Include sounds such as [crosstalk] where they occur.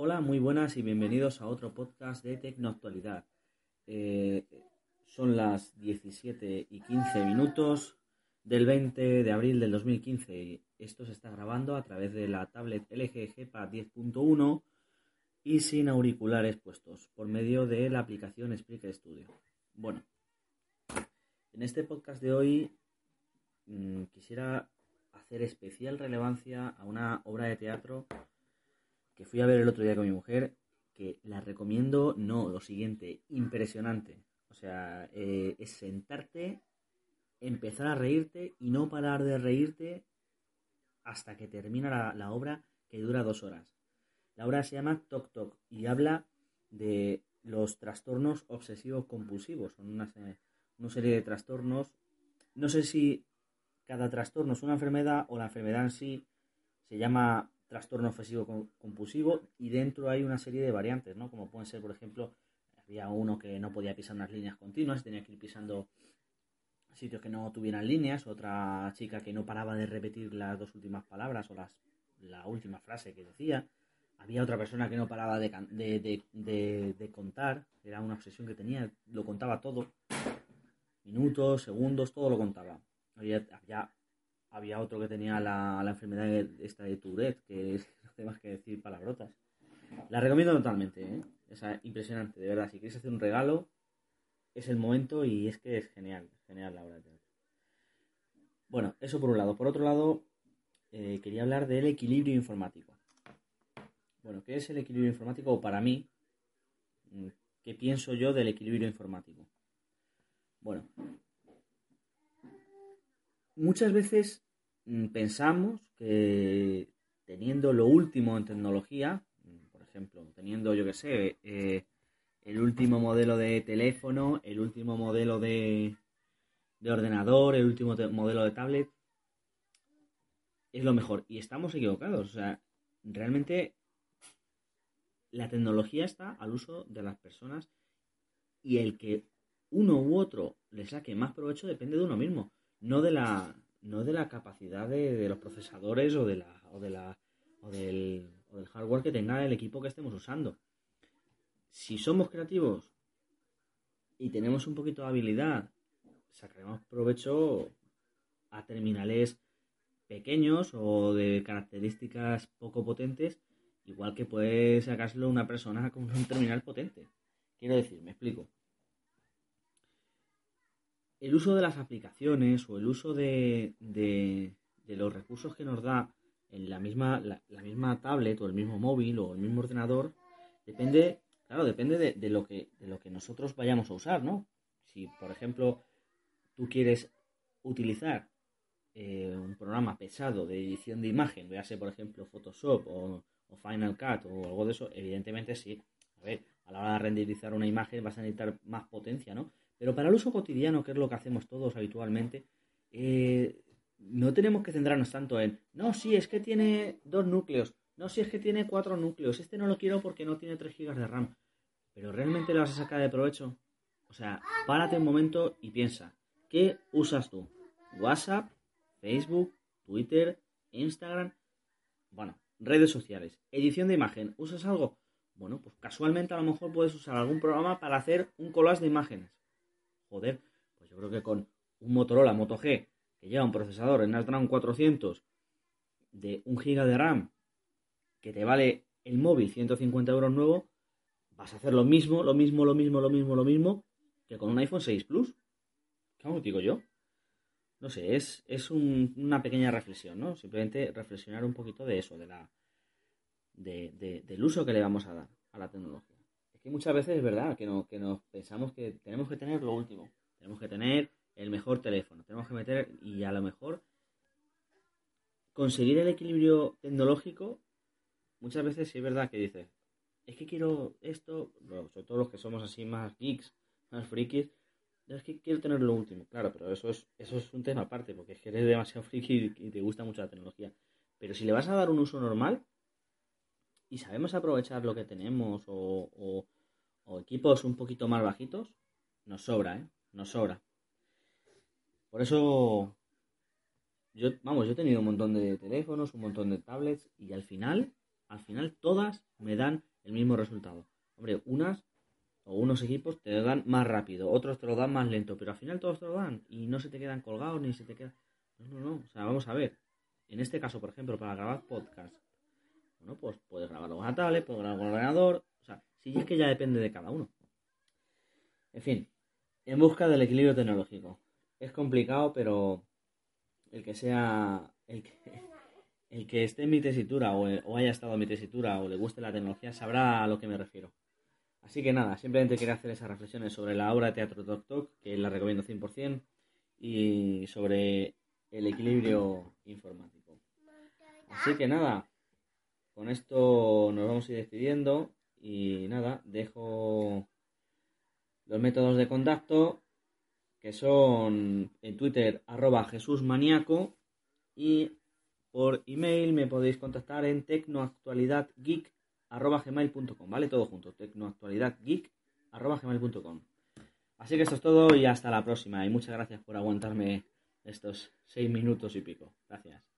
Hola, muy buenas y bienvenidos a otro podcast de Tecnoactualidad. Eh, son las 17 y 15 minutos del 20 de abril del 2015. Esto se está grabando a través de la tablet LG G-Pad 10.1 y sin auriculares puestos por medio de la aplicación Spreaker Studio. Bueno, en este podcast de hoy mmm, quisiera hacer especial relevancia a una obra de teatro que fui a ver el otro día con mi mujer, que la recomiendo, no, lo siguiente, impresionante. O sea, eh, es sentarte, empezar a reírte y no parar de reírte hasta que termina la, obra que dura dos horas. La obra se llama Tok Tok y habla de los trastornos obsesivos compulsivos. Son una, una serie de trastornos. No sé si cada trastorno es una enfermedad o la enfermedad en sí se llama trastorno obsesivo compulsivo y dentro hay una serie de variantes, ¿no? Como pueden ser, por ejemplo, había uno que no podía pisar unas líneas continuas, tenía que ir pisando sitios que no tuvieran líneas, otra chica que no paraba de repetir las dos últimas palabras o las, la última frase que decía, había otra persona que no paraba de, de, de, contar, era una obsesión que tenía, lo contaba todo, minutos, segundos, todo lo contaba. Había, había otro que tenía la, la, enfermedad esta de Tourette, que es, [laughs] no hace más que decir palabrotas. La recomiendo totalmente, ¿eh? Es impresionante, de verdad. Si quieres hacer un regalo, es el momento y es que es genial, genial la obra de teatro. Bueno, eso por un lado. Por otro lado, eh, quería hablar del equilibrio informático. Bueno, ¿qué es el equilibrio informático? Para mí, ¿qué pienso yo del equilibrio informático? Bueno, muchas veces mm, pensamos que teniendo lo último en tecnología, mm, por ejemplo, teniendo, yo que sé, eh, el último modelo de teléfono, el último modelo de, de ordenador, el último modelo de tablet, es lo mejor. Y estamos equivocados. O sea, realmente la tecnología está al uso de las personas y el que uno u otro le saque más provecho depende de uno mismo no de la no de la capacidad de, de los procesadores o de la o de la o del, o del hardware que tenga el equipo que estemos usando. Si somos creativos y tenemos un poquito de habilidad, sacaremos provecho a terminales pequeños o de características poco potentes, igual que puede sacárselo una persona con un terminal potente. Quiero decir, me explico el uso de las aplicaciones o el uso de, de, los recursos que nos da en la misma, la, la, misma tablet o el mismo móvil o el mismo ordenador depende, claro, depende de, de, lo que, de lo que nosotros vayamos a usar, ¿no? Si, por ejemplo, tú quieres utilizar eh, un programa pesado de edición de imagen, véase, por ejemplo, Photoshop o, o Final Cut o algo de eso, evidentemente sí. A ver, a la hora de renderizar una imagen vas a necesitar más potencia, ¿no? Pero para el uso cotidiano, que es lo que hacemos todos habitualmente, eh, no tenemos que centrarnos tanto en, no, sí, es que tiene dos núcleos, no, sí, es que tiene cuatro núcleos, este no lo quiero porque no tiene 3 GB de RAM. Pero realmente le vas a sacar de provecho. O sea, párate un momento y piensa, ¿qué usas tú? WhatsApp, Facebook, Twitter, Instagram, bueno, redes sociales, edición de imagen, ¿usas algo? Bueno, pues casualmente a lo mejor puedes usar algún programa para hacer un collage de imágenes joder, pues yo creo que con un Motorola Moto G que lleva un procesador Snapdragon 400 de 1 GB de RAM que te vale el móvil 150 euros nuevo, vas a hacer lo mismo, lo mismo, lo mismo, lo mismo, lo mismo que con un iPhone 6 Plus. ¿Cómo digo yo? No sé, es, es un, una pequeña reflexión, ¿no? Simplemente reflexionar un poquito de eso, de la, de, del uso que le vamos a dar a la tecnología muchas veces es verdad que, no, que nos pensamos que tenemos que tener lo último, tenemos que tener el mejor teléfono, tenemos que meter y a lo mejor conseguir el equilibrio tecnológico, muchas veces sí es verdad que dices, es que quiero esto, sobre todo los que somos así más geeks, más frikis, es que quiero tener lo último, claro, pero eso es, eso es un tema aparte, porque es que eres demasiado friki y te gusta mucho la tecnología. Pero si le vas a dar un uso normal, y sabemos aprovechar lo que tenemos o, o, equipos un poquito más bajitos, nos sobra, ¿eh? Nos sobra. Por eso, yo, vamos, yo he tenido un montón de teléfonos, un montón de tablets y al final, al final todas me dan unos equipos te lo dan más rápido, otros te lo dan más lento, pero al final todos te lo dan y no se te quedan colgados ni se te quedan... No, no, no. O sea, vamos a ver. En este caso, por ejemplo, para grabar podcast, bueno, pues puedes grabarlo con tablet, puedes grabarlo con el ordenador. Si es que ya depende de cada uno. En fin, en busca del equilibrio tecnológico. Es complicado, pero el que sea. El que, esté en mi tesitura o, haya estado en mi tesitura o le guste la tecnología sabrá a lo que me refiero. Así que nada, simplemente quería hacer esas reflexiones sobre la obra de teatro Tok Tok, que la recomiendo 100%, y sobre el equilibrio informático. Así que nada, con esto nos vamos a ir despidiendo y nada, dejo los métodos de contacto que son en Twitter arroba jesusmaniaco y por email me podéis contactar en tecnoactualidadgeek arroba ¿vale? Todo junto, tecnoactualidadgeek arroba. Así que esto es todo y hasta la próxima y muchas gracias por aguantarme estos seis minutos y pico. Gracias.